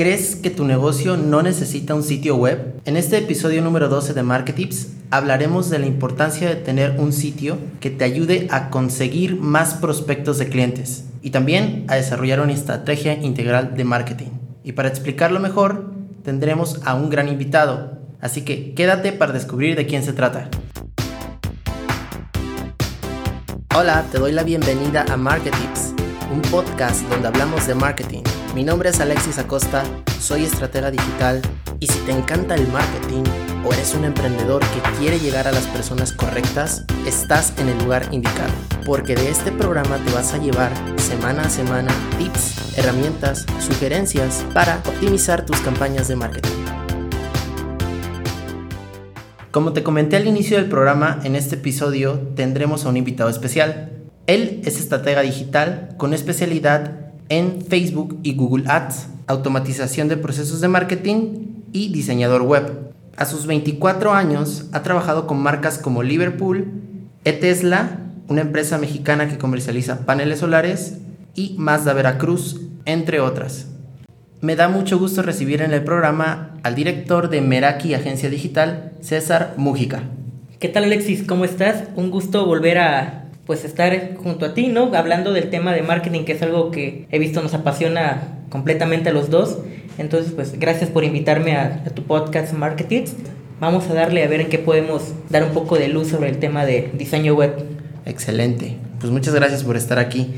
¿Crees que tu negocio no necesita un sitio web? En este episodio número 12 de Marketips hablaremos de la importancia de tener un sitio que te ayude a conseguir más prospectos de clientes y también a desarrollar una estrategia integral de marketing. Y para explicarlo mejor, tendremos a un gran invitado, así que quédate para descubrir de quién se trata. Hola, te doy la bienvenida a Marketips, un podcast donde hablamos de marketing mi nombre es Alexis Acosta, soy estratega digital y si te encanta el marketing o eres un emprendedor que quiere llegar a las personas correctas, estás en el lugar indicado, porque de este programa te vas a llevar semana a semana tips, herramientas, sugerencias para optimizar tus campañas de marketing. Como te comenté al inicio del programa, en este episodio tendremos a un invitado especial. Él es estratega digital con especialidad en Facebook y Google Ads, automatización de procesos de marketing y diseñador web. A sus 24 años ha trabajado con marcas como Liverpool, eTesla, una empresa mexicana que comercializa paneles solares, y Mazda Veracruz, entre otras. Me da mucho gusto recibir en el programa al director de Meraki Agencia Digital, César Mújica. ¿Qué tal Alexis? ¿Cómo estás? Un gusto volver a pues estar junto a ti, ¿no? Hablando del tema de marketing, que es algo que he visto nos apasiona completamente a los dos. Entonces, pues gracias por invitarme a, tu podcast Marketing. Vamos a darle a ver en qué podemos dar un poco de luz sobre el tema de diseño web. Excelente. Pues muchas gracias por estar aquí.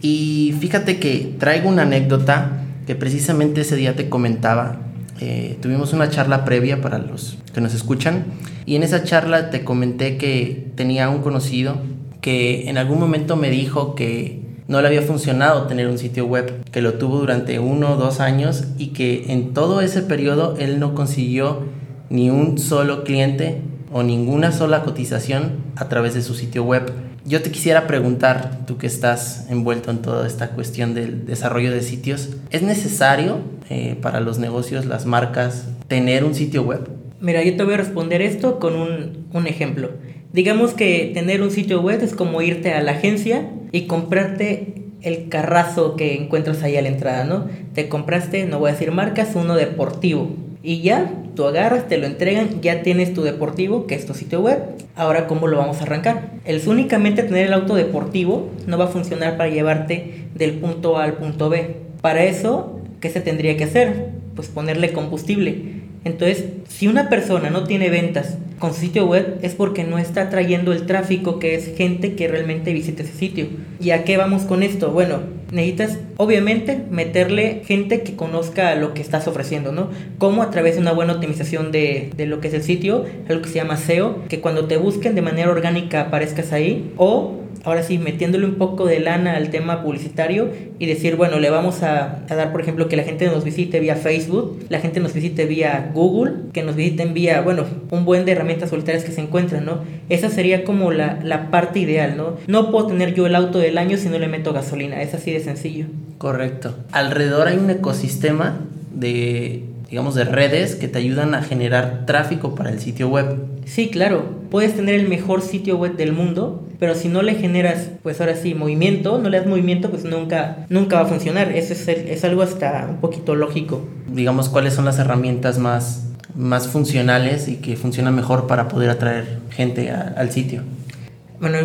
Y fíjate que traigo una anécdota que precisamente ese día te comentaba. Eh, tuvimos una charla previa para los que nos escuchan y en esa charla te comenté que tenía un conocido que en algún momento me dijo que no le había funcionado tener un sitio web, que lo tuvo durante uno o dos años y que en todo ese periodo él no consiguió ni un solo cliente o ninguna sola cotización a través de su sitio web. Yo te quisiera preguntar, tú que estás envuelto en toda esta cuestión del desarrollo de sitios, ¿es necesario eh, para los negocios, las marcas, tener un sitio web? Mira, yo te voy a responder esto con un, un ejemplo. Digamos que tener un sitio web es como irte a la agencia y comprarte el carrazo que encuentras ahí a la entrada, ¿no? Te compraste, no voy a decir marcas, uno deportivo. Y ya, tú agarras, te lo entregan, ya tienes tu deportivo, que es tu sitio web. Ahora, ¿cómo lo vamos a arrancar? El únicamente tener el auto deportivo no va a funcionar para llevarte del punto A al punto B. Para eso, ¿qué se tendría que hacer? Pues ponerle combustible. Entonces, si una persona no tiene ventas con sitio web es porque no está trayendo el tráfico que es gente que realmente visita ese sitio. ¿Y a qué vamos con esto? Bueno, necesitas obviamente meterle gente que conozca lo que estás ofreciendo, ¿no? Como a través de una buena optimización de, de lo que es el sitio, algo que se llama SEO, que cuando te busquen de manera orgánica aparezcas ahí, o ahora sí, metiéndole un poco de lana al tema publicitario y decir, bueno, le vamos a, dar, por ejemplo, que la gente nos visite vía Facebook, la gente nos visite vía Google, que nos visiten vía, bueno, un buen de herramientas solitarias que se encuentran, ¿no? Esa sería como la, la parte ideal, ¿no? No puedo tener yo el auto del año si no le meto gasolina, es así de sencillo. Correcto. Alrededor hay un ecosistema de digamos, de redes que te ayudan a generar tráfico para el sitio web. Sí, claro. Puedes tener el mejor sitio web del mundo, pero si no le generas, pues ahora sí, movimiento, no le das movimiento, pues nunca, nunca va a funcionar. Eso es, es algo hasta un poquito lógico. Digamos, ¿cuáles son las herramientas más, más funcionales y que funcionan mejor para poder atraer gente al sitio? Bueno,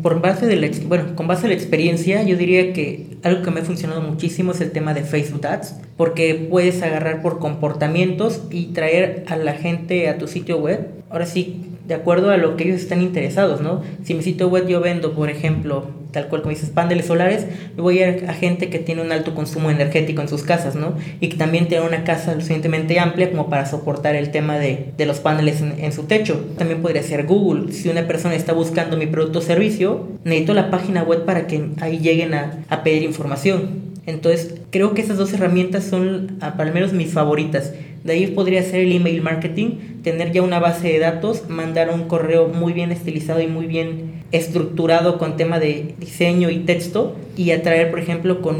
por base de la, bueno, con base a la experiencia, yo diría que algo que me ha funcionado muchísimo es el tema de Facebook Ads, porque puedes agarrar por comportamientos y traer a la gente a tu sitio web. Ahora sí, de acuerdo a lo que ellos están interesados, ¿no? Si mi sitio web yo vendo, por ejemplo, tal cual como dices, paneles solares, voy a ir a gente que tiene un alto consumo energético en sus casas, ¿no? Y que también tiene una casa suficientemente amplia como para soportar el tema de, de los paneles en, su techo. También podría ser Google. Si una persona está buscando mi producto o servicio, necesito la página web para que ahí lleguen a, a pedir información. Entonces, creo que esas dos herramientas son, al menos, mis favoritas. De ahí podría ser el email marketing, tener ya una base de datos, mandar un correo muy bien estilizado y muy bien estructurado con tema de diseño y texto y atraer, por ejemplo, con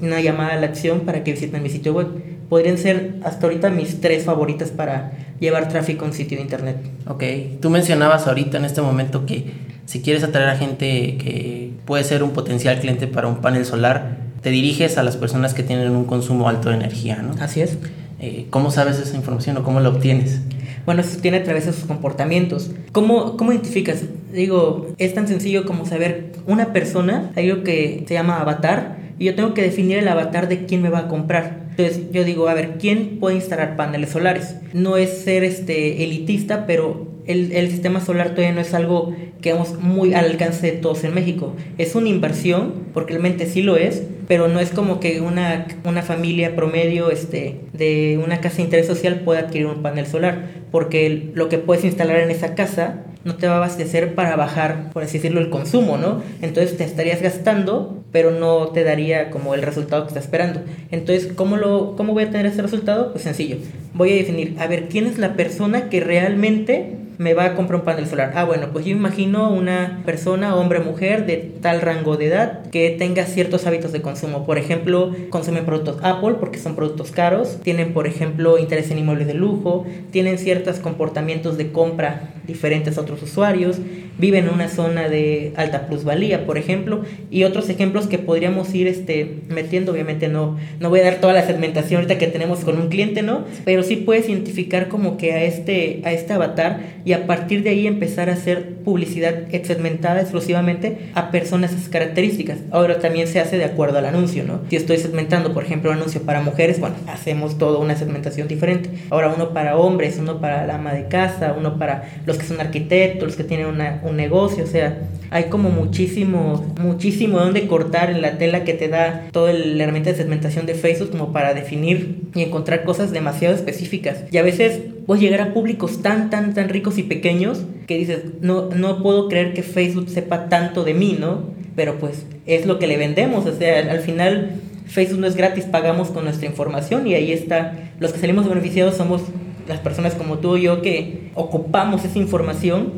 una llamada a la acción para que visiten mi sitio web. Podrían ser hasta ahorita mis tres favoritas para llevar tráfico a un sitio de internet. Ok, tú mencionabas ahorita en este momento que si quieres atraer a gente que puede ser un potencial cliente para un panel solar, te diriges a las personas que tienen un consumo alto de energía, ¿no? Así es. Eh, ¿Cómo sabes esa información o cómo la obtienes? Bueno, eso tiene a través de sus comportamientos. ¿Cómo, ¿Cómo identificas? Digo, es tan sencillo como saber una persona, hay algo que se llama avatar, y yo tengo que definir el avatar de quién me va a comprar. Entonces yo digo, a ver, ¿quién puede instalar paneles solares? No es ser este elitista, pero el, el, sistema solar todavía no es algo que vamos muy al alcance de todos en México. Es una inversión, porque realmente sí lo es, pero no es como que una, una familia promedio este, de una casa de interés social pueda adquirir un panel solar, porque lo que puedes instalar en esa casa no te va a abastecer para bajar, por así decirlo, el consumo, ¿no? Entonces te estarías gastando, pero no te daría como el resultado que estás esperando. Entonces, ¿cómo, lo, ¿cómo voy a tener ese resultado? Pues sencillo. Voy a definir, a ver, ¿quién es la persona que realmente me va a comprar un panel solar. Ah, bueno, pues yo imagino una persona, hombre o mujer, de tal rango de edad que tenga ciertos hábitos de consumo. Por ejemplo, consumen productos Apple porque son productos caros, tienen, por ejemplo, interés en inmuebles de lujo, tienen ciertos comportamientos de compra diferentes a otros usuarios, viven en una zona de alta plusvalía, por ejemplo, y otros ejemplos que podríamos ir este, metiendo, obviamente no, no voy a dar toda la segmentación ahorita que tenemos con un cliente, ¿no? Pero sí puedes identificar como que a este, a este avatar y a partir de ahí empezar a hacer publicidad segmentada exclusivamente a personas esas características. Ahora también se hace de acuerdo al anuncio, ¿no? Si estoy segmentando, por ejemplo, un anuncio para mujeres, bueno, hacemos toda una segmentación diferente. Ahora uno para hombres, uno para la ama de casa, uno para los que son arquitectos, los que tienen una, un negocio, o sea, hay como muchísimo, muchísimo donde cortar en la tela que te da toda la herramienta de segmentación de Facebook como para definir y encontrar cosas demasiado específicas. Y a veces puedes llegar a públicos tan, tan, tan ricos y pequeños que dices, no, no puedo creer que Facebook sepa tanto de mí, ¿no? Pero pues es lo que le vendemos, o sea, al final Facebook no es gratis, pagamos con nuestra información y ahí está, los que salimos beneficiados somos las personas como tú y yo que ocupamos esa información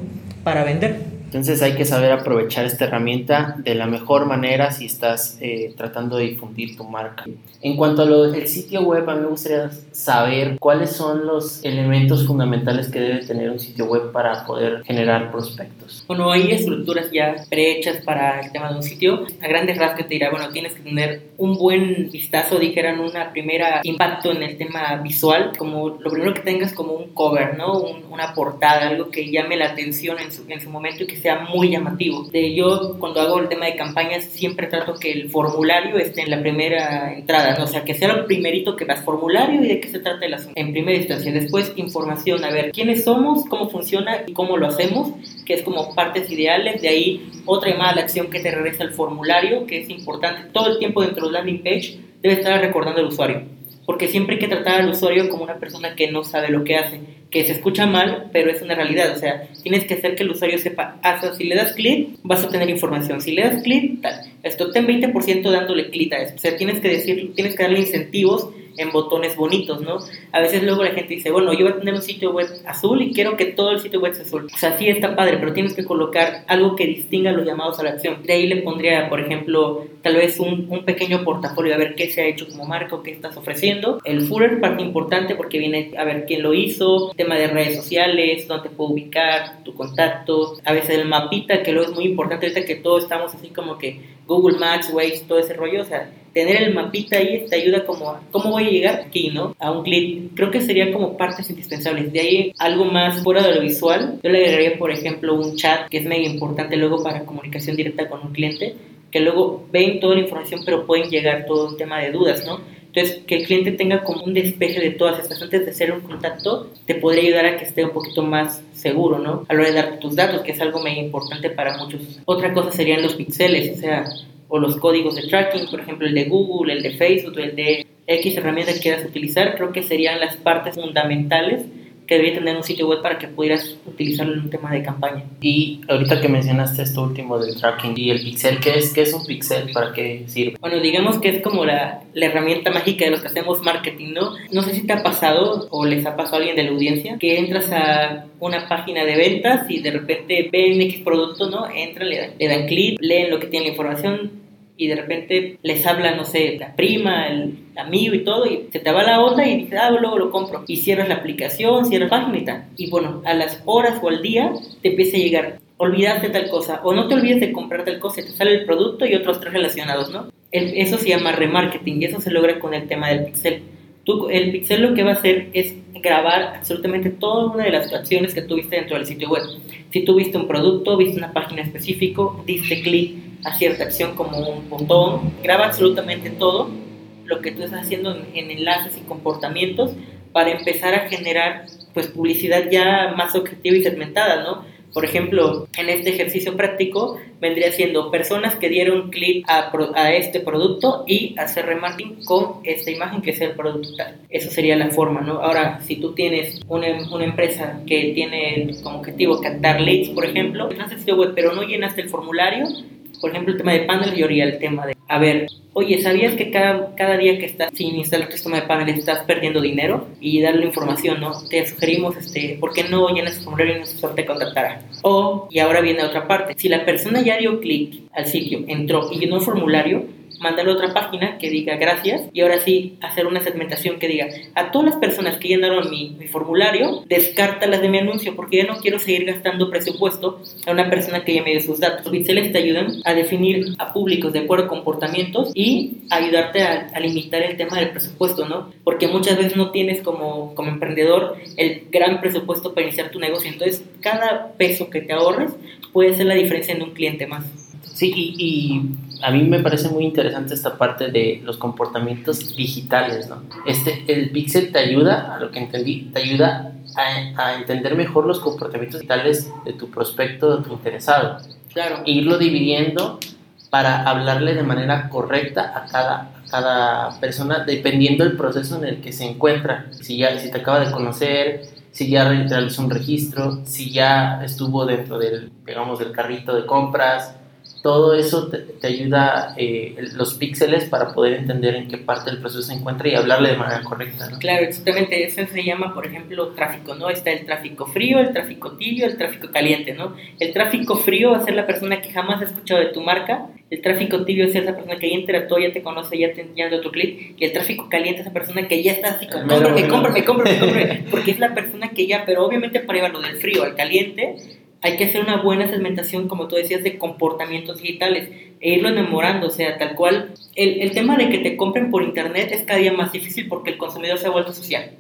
para vender. Entonces hay que saber aprovechar esta herramienta de la mejor manera si estás eh, tratando de difundir tu marca. En cuanto a lo del sitio web, a mí me gustaría saber cuáles son los elementos fundamentales que debe tener un sitio web para poder generar prospectos. Bueno, hay estructuras ya prehechas para el tema de un sitio. A grandes rasgos te dirá, bueno, tienes que tener un buen vistazo, dijeran, una primera impacto en el tema visual, como lo primero que tengas como un cover, ¿no? una portada, algo que llame la atención en su, en su momento y que sea muy llamativo. De, yo cuando hago el tema de campañas siempre trato que el formulario esté en la primera entrada, ¿no? o sea, que sea lo primerito que das formulario y de qué se trata el asunto en primera instancia. Después información, a ver quiénes somos, cómo funciona y cómo lo hacemos, que es como partes ideales. De ahí otra llamada a la acción que te regresa el formulario, que es importante. Todo el tiempo dentro del landing page debe estar recordando al usuario porque siempre hay que tratar al usuario como una persona que no sabe lo que hace, que se escucha mal, pero es una realidad, o sea, tienes que hacer que el usuario sepa, hasta si le das clic, vas a tener información, si le das clic, tal, esto ten 20% dándole clic a esto, o sea, tienes que decir, tienes que darle incentivos en botones bonitos, ¿no? A veces luego la gente dice, bueno, yo voy a tener un sitio web azul y quiero que todo el sitio web sea azul. O sea, sí está padre, pero tienes que colocar algo que distinga los llamados a la acción. De ahí le pondría, por ejemplo, tal vez un, pequeño portafolio, a ver qué se ha hecho como marca o qué estás ofreciendo. El footer, parte importante porque viene a ver quién lo hizo, tema de redes sociales, dónde te puedo ubicar, tu contacto, a veces el mapita, que luego es muy importante ahorita que todos estamos así como que Google Maps, Waze, todo ese rollo, o sea, tener el mapita ahí te ayuda como a cómo voy a llegar aquí, ¿no? A un clic. Creo que sería como partes indispensables. De ahí algo más fuera de lo visual. Yo le agregaría, por ejemplo, un chat que es mega importante luego para comunicación directa con un cliente, que luego ven toda la información pero pueden llegar todo un tema de dudas, ¿no? Entonces, que el cliente tenga como un despeje de todas estas antes de hacer un contacto, te podría ayudar a que esté un poquito más seguro, ¿no? A la hora de dar tus datos, que es algo muy importante para muchos. Otra cosa serían los píxeles, o sea, o los códigos de tracking, por ejemplo, el de Google, el de Facebook, el de X herramienta que quieras utilizar, creo que serían las partes fundamentales que debería tener un sitio web para que pudieras utilizarlo en un tema de campaña. Y ahorita que mencionaste esto último del tracking y el pixel, ¿qué es, qué es un pixel? ¿Para qué sirve? Bueno, digamos que es como la, la herramienta mágica de los que hacemos marketing, ¿no? No sé si te ha pasado o les ha pasado a alguien de la audiencia que entras a una página de ventas y de repente ven X producto, ¿no? Entran, le dan, le dan clic, leen lo que tiene la información, y de repente les habla, no sé, la prima, el amigo y todo, y se te va la onda y dices, ah, luego lo compro. Y cierras la aplicación, cierras la página y tal. Y bueno, a las horas o al día te empieza a llegar, olvidaste tal cosa, o no te olvides de comprar tal cosa, te sale el producto y otros tres relacionados, ¿no? eso se llama remarketing y eso se logra con el tema del pixel. El pixel lo que va a hacer es grabar absolutamente toda una de las acciones que tuviste dentro del sitio web. Si tuviste un producto, viste una página específica, diste clic a cierta acción como un botón, graba absolutamente todo lo que tú estás haciendo en, enlaces y comportamientos para empezar a generar pues publicidad ya más objetiva y segmentada, ¿no? Por ejemplo, en este ejercicio práctico vendría siendo personas que dieron clic a, a, este producto y hacer remarketing con esta imagen que es el producto tal. Eso sería la forma, ¿no? Ahora, si tú tienes una, una empresa que tiene como objetivo captar leads, por ejemplo, el sitio web pero no llenaste el formulario, por ejemplo, el tema de panel, yo haría el tema de, a ver, oye, ¿sabías que cada, cada día que estás sin instalar tu sistema de panel estás perdiendo dinero? Y darle información, ¿no? Te sugerimos, este, ¿por qué no llenas el formulario y no te contactará? O, y ahora viene otra parte, si la persona ya dio clic al sitio, entró y llenó el formulario, mandarle otra página que diga gracias y ahora sí hacer una segmentación que diga a todas las personas que llenaron mi, mi formulario, descártalas de mi anuncio porque ya no quiero seguir gastando presupuesto a una persona que ya me dio sus datos. Pixeles te ayudan a definir a públicos de acuerdo a comportamientos y ayudarte a, a, limitar el tema del presupuesto, ¿no? Porque muchas veces no tienes como, como emprendedor el gran presupuesto para iniciar tu negocio. Entonces, cada peso que te ahorres puede ser la diferencia en un cliente más. Sí, y, a mí me parece muy interesante esta parte de los comportamientos digitales, ¿no? Este, el Pixel te ayuda, a lo que entendí, te ayuda a, a entender mejor los comportamientos digitales de tu prospecto, de tu interesado. Claro. E irlo dividiendo para hablarle de manera correcta a cada, cada persona, dependiendo del proceso en el que se encuentra. Si ya si te acaba de conocer, si ya realizó un registro, si ya estuvo dentro del, digamos, del carrito de compras, todo eso te, ayuda eh, los píxeles para poder entender en qué parte del proceso se encuentra y hablarle de manera correcta. ¿no? Claro, exactamente. Eso se llama, por ejemplo, tráfico, ¿no? Está el tráfico frío, el tráfico tibio, el tráfico caliente, ¿no? El tráfico frío va a ser la persona que jamás ha escuchado de tu marca. El tráfico tibio es esa persona que ya interactuó, ya te conoce, ya te entiende tu clic. Y el tráfico caliente es esa persona que ya está así cómprame, cómprame, cómprame, cómprame. Porque es la persona que ya, pero obviamente para llevarlo del frío al caliente hay que hacer una buena segmentación, como tú decías, de comportamientos digitales e irlo enamorando, o sea, tal cual. El, el, tema de que te compren por internet es cada día más difícil porque el consumidor se ha vuelto social.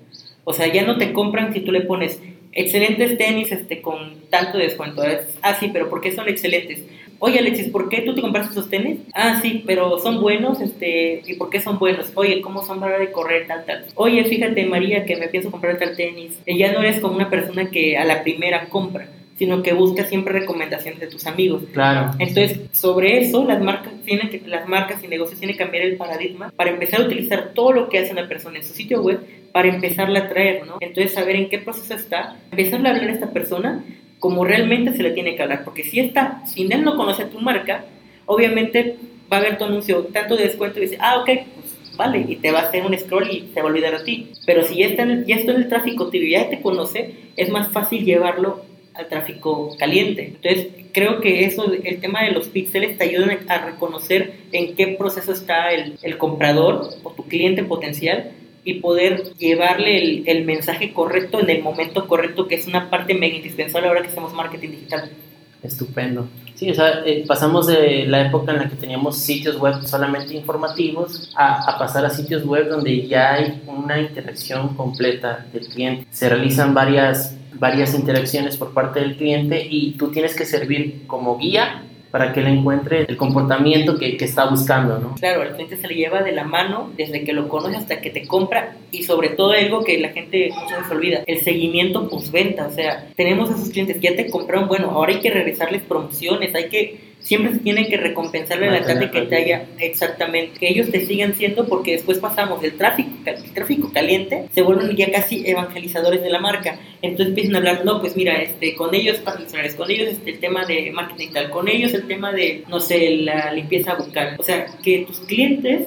O sea, ya no te compran si tú le pones excelentes tenis este, con tanto descuento. ah, sí, pero ¿por qué son excelentes? Oye, Alexis, ¿por qué tú te compraste esos tenis? Ah, sí, pero son buenos, este, ¿y por qué son buenos? Oye, ¿cómo son para de correr, tal, tal? Oye, fíjate, María, que me pienso comprar tal tenis. Ya no eres como una persona que a la primera compra sino que busca siempre recomendaciones de tus amigos. Claro. Entonces, sobre eso, las marcas tienen que, las marcas y negocios tienen que cambiar el paradigma para empezar a utilizar todo lo que hace una persona en su sitio web para empezarla a traer, ¿no? Entonces, saber en qué proceso está, empezarle a hablar a esta persona como realmente se le tiene que hablar, porque si está, si él no conoce a tu marca, obviamente va a ver tu anuncio tanto de descuento y dice, ah, ok, pues vale, y te va a hacer un scroll y se va a olvidar a ti. Pero si ya está en el, ya está en el tráfico tibio, ya te conoce, es más fácil llevarlo al tráfico caliente. Entonces, creo que eso, el tema de los píxeles te ayudan a reconocer en qué proceso está el, el comprador o tu cliente potencial y poder llevarle el, el, mensaje correcto en el momento correcto, que es una parte mega indispensable ahora que hacemos marketing digital. Estupendo. Sí, o sea, eh, pasamos de la época en la que teníamos sitios web solamente informativos a, a, pasar a sitios web donde ya hay una interacción completa del cliente. Se realizan varias varias interacciones por parte del cliente y tú tienes que servir como guía para que él encuentre el comportamiento que, que, está buscando, ¿no? Claro, el cliente se le lleva de la mano desde que lo conoce hasta que te compra y sobre todo algo que la gente muchas veces olvida, el seguimiento postventa, o sea, tenemos esos clientes que ya te compraron, bueno, ahora hay que regresarles promociones, hay que siempre se tiene que recompensarle a la gente que te haya exactamente, que ellos te sigan siendo porque después pasamos del tráfico, el tráfico caliente, se vuelven ya casi evangelizadores de la marca. Entonces empiezan a hablar, no, pues mira, este, con ellos patrocinadores, con ellos este, el tema de marketing tal, con ellos el tema de, no sé, la limpieza bucal. O sea, que tus clientes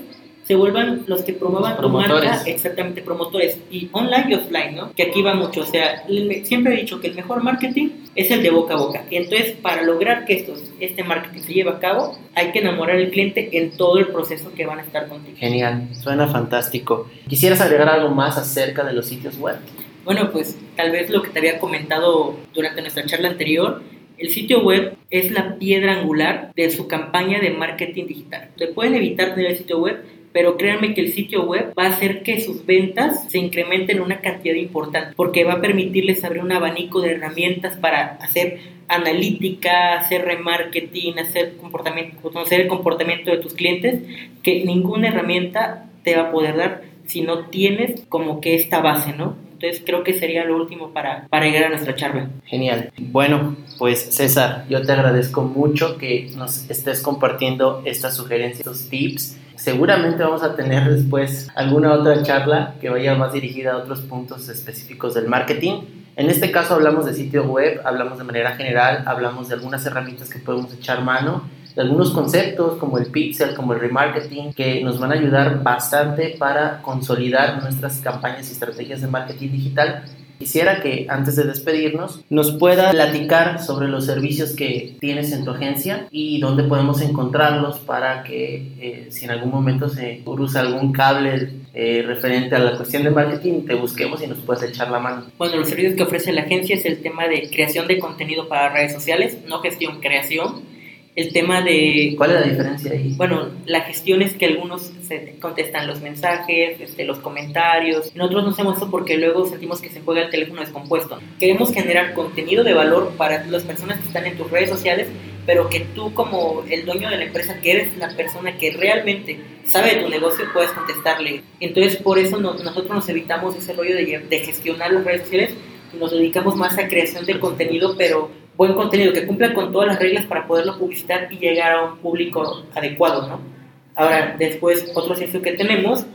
se vuelvan los que promuevan tu marca, exactamente, promotores, y online y offline, ¿no? Que aquí va mucho, o sea, siempre he dicho que el mejor marketing es el de boca a boca, y entonces para lograr que esto, este marketing se lleve a cabo, hay que enamorar al cliente en todo el proceso que van a estar contigo. Genial, suena fantástico. ¿Quisieras agregar algo más acerca de los sitios web? Bueno, pues tal vez lo que te había comentado durante nuestra charla anterior, El sitio web es la piedra angular de su campaña de marketing digital. Le pueden evitar tener el sitio web, pero créanme que el sitio web va a hacer que sus ventas se incrementen en una cantidad importante, porque va a permitirles abrir un abanico de herramientas para hacer analítica, hacer remarketing, hacer comportamiento, conocer el comportamiento de tus clientes, que ninguna herramienta te va a poder dar si no tienes como que esta base, ¿no? Entonces creo que sería lo último para, para llegar a nuestra charla. Genial. Bueno, pues César, yo te agradezco mucho que nos estés compartiendo estas sugerencias, estos tips. Seguramente vamos a tener después alguna otra charla que vaya más dirigida a otros puntos específicos del marketing. En este caso hablamos de sitio web, hablamos de manera general, hablamos de algunas herramientas que podemos echar mano de algunos conceptos como el pixel, como el remarketing, que nos van a ayudar bastante para consolidar nuestras campañas y estrategias de marketing digital. Quisiera que antes de despedirnos nos pueda platicar sobre los servicios que tienes en tu agencia y dónde podemos encontrarlos para que eh, si en algún momento se cruza algún cable eh, referente a la cuestión de marketing, te busquemos y nos puedas echar la mano. Bueno, los servicios que ofrece la agencia es el tema de creación de contenido para redes sociales, no gestión, creación el tema de... ¿Cuál es la diferencia ahí? Bueno, la gestión es que algunos se contestan los mensajes, este, los comentarios. Nosotros no hacemos eso porque luego sentimos que se juega el teléfono descompuesto. Queremos generar contenido de valor para las personas que están en tus redes sociales, pero que tú como el dueño de la empresa, que eres la persona que realmente sabe de tu negocio, puedes contestarle. Entonces, por eso nosotros nos evitamos ese rollo de, de gestionar las redes sociales nos dedicamos más a creación de contenido, pero buen contenido, que cumpla con todas las reglas para poderlo publicitar y llegar a un público adecuado, ¿no? Ahora, después, otro servicio que tenemos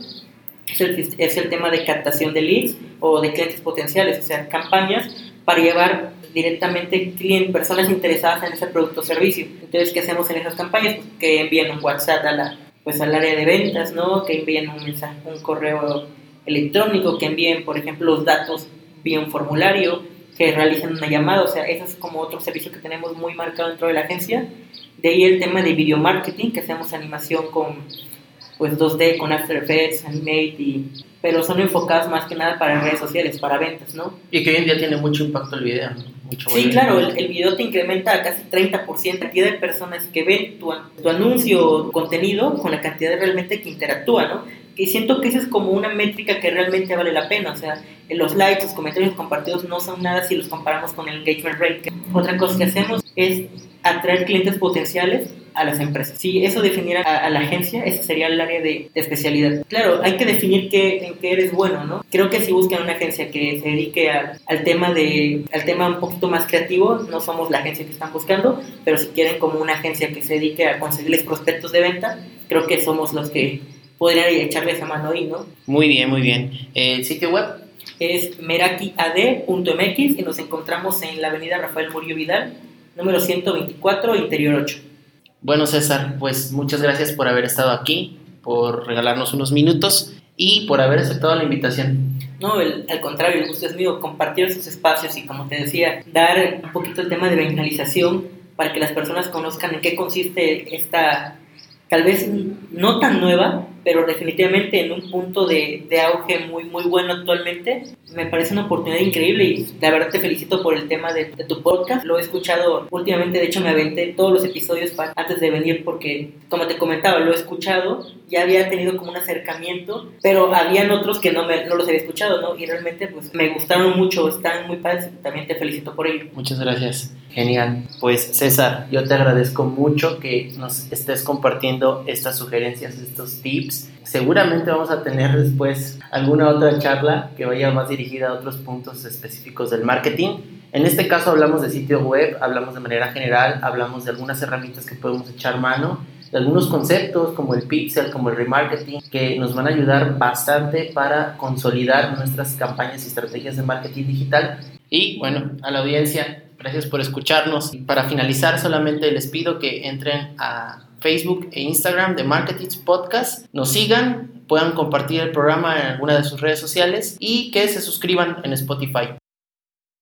es el, es el tema de captación de leads o de clientes potenciales, o sea, campañas para llevar directamente clientes, personas interesadas en ese producto o servicio. Entonces, ¿qué hacemos en esas campañas? Pues que envíen un WhatsApp a la, pues, al área de ventas, ¿no? Que envíen un mensaje, un correo electrónico, que envíen, por ejemplo, los datos vía un formulario, que realicen una llamada, o sea, eso es como otro servicio que tenemos muy marcado dentro de la agencia. De ahí el tema de video marketing, que hacemos animación con pues 2D, con After Effects, Animate, y, pero son enfocados más que nada para redes sociales, para ventas, ¿no? Y que hoy en día tiene mucho impacto el video. Mucho sí, claro, el, el, video te incrementa a casi 30% la cantidad de personas que ven tu, tu anuncio o contenido con la cantidad de realmente que interactúa, ¿no? Y siento que esa es como una métrica que realmente vale la pena, o sea, los likes, los comentarios compartidos no son nada si los comparamos con el engagement rate. Otra cosa que hacemos es atraer clientes potenciales a las empresas. Si eso definiera a, la agencia, ese sería el área de, especialidad. Claro, hay que definir qué, en qué eres bueno, ¿no? Creo que si buscan una agencia que se dedique al, tema de, al tema un poquito más creativo, no somos la agencia que están buscando, pero si quieren como una agencia que se dedique a conseguirles prospectos de venta, creo que somos los que podrían echarles a mano ahí, ¿no? Muy bien, muy bien. ¿El sitio web? Es merakiad.mx y nos encontramos en la avenida Rafael Murillo Vidal, número 124, interior 8. Bueno, César, pues muchas gracias por haber estado aquí, por regalarnos unos minutos y por haber aceptado la invitación. No, al contrario, el gusto es mío, compartir esos espacios y como te decía, dar un poquito el tema de evangelización para que las personas conozcan en qué consiste esta, tal vez no tan nueva, pero definitivamente en un punto de, de, auge muy, muy bueno actualmente. Me parece una oportunidad increíble y la verdad te felicito por el tema de, tu podcast. Lo he escuchado últimamente, de hecho me aventé todos los episodios antes de venir porque, como te comentaba, lo he escuchado, ya había tenido como un acercamiento, pero habían otros que no, me, no los había escuchado, ¿no? Y realmente pues me gustaron mucho, están muy padres, también te felicito por ello. Muchas gracias. Genial. Pues César, yo te agradezco mucho que nos estés compartiendo estas sugerencias, estos tips. Seguramente vamos a tener después alguna otra charla que vaya más dirigida a otros puntos específicos del marketing. En este caso hablamos de sitio web, hablamos de manera general, hablamos de algunas herramientas que podemos echar mano, de algunos conceptos como el pixel, como el remarketing, que nos van a ayudar bastante para consolidar nuestras campañas y estrategias de marketing digital. Y bueno, a la audiencia, Gracias por escucharnos. Para finalizar, solamente les pido que entren a Facebook e Instagram de Marketing Podcast, nos sigan, puedan compartir el programa en alguna de sus redes sociales y que se suscriban en Spotify.